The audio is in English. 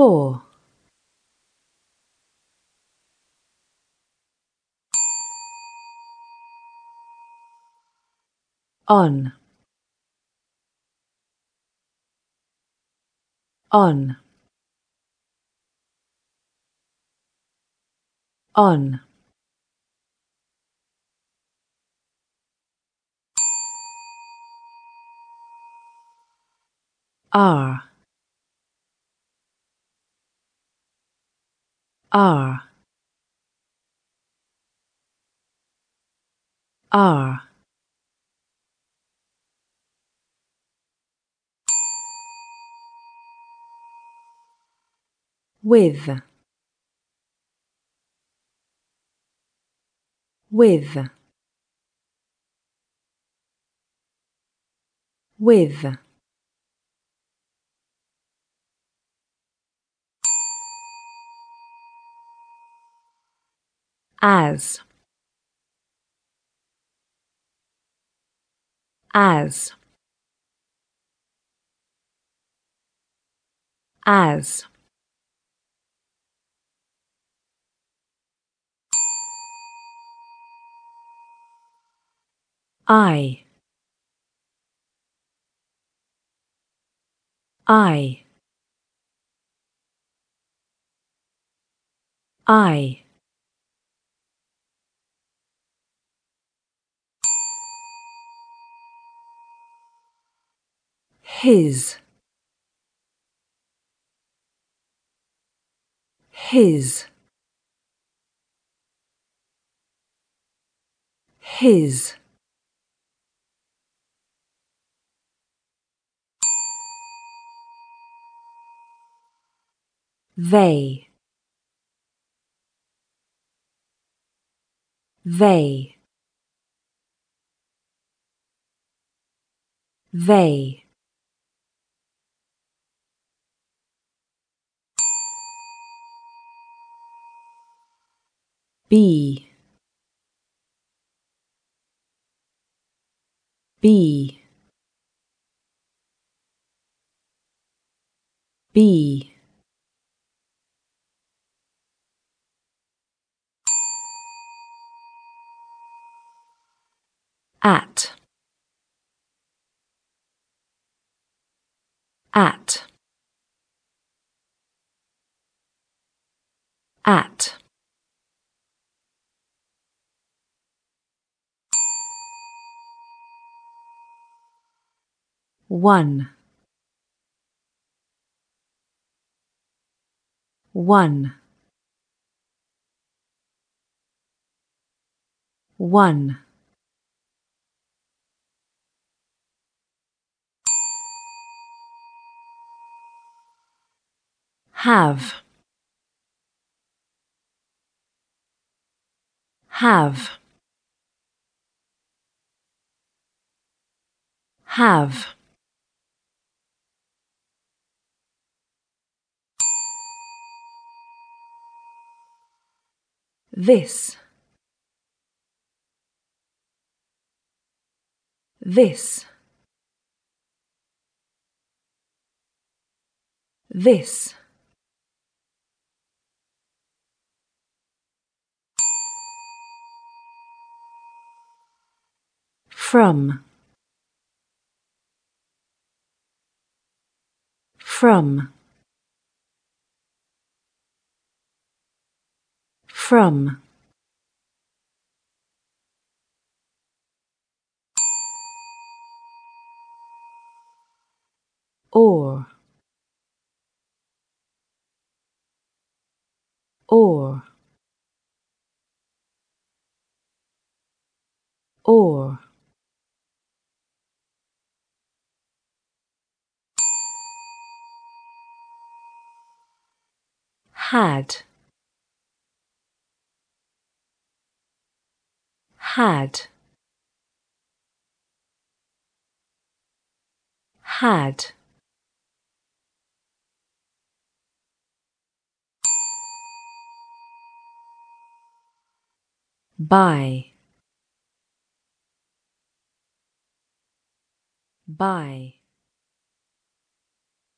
four. On. On. On. are are R. With. With. With as. As. As. I. I. I his. His. His. They. They. They be be be at. At. At one. One. One. Have. Have. Have this. This. This. From. From from. Or. Or. Or. Had had had. By by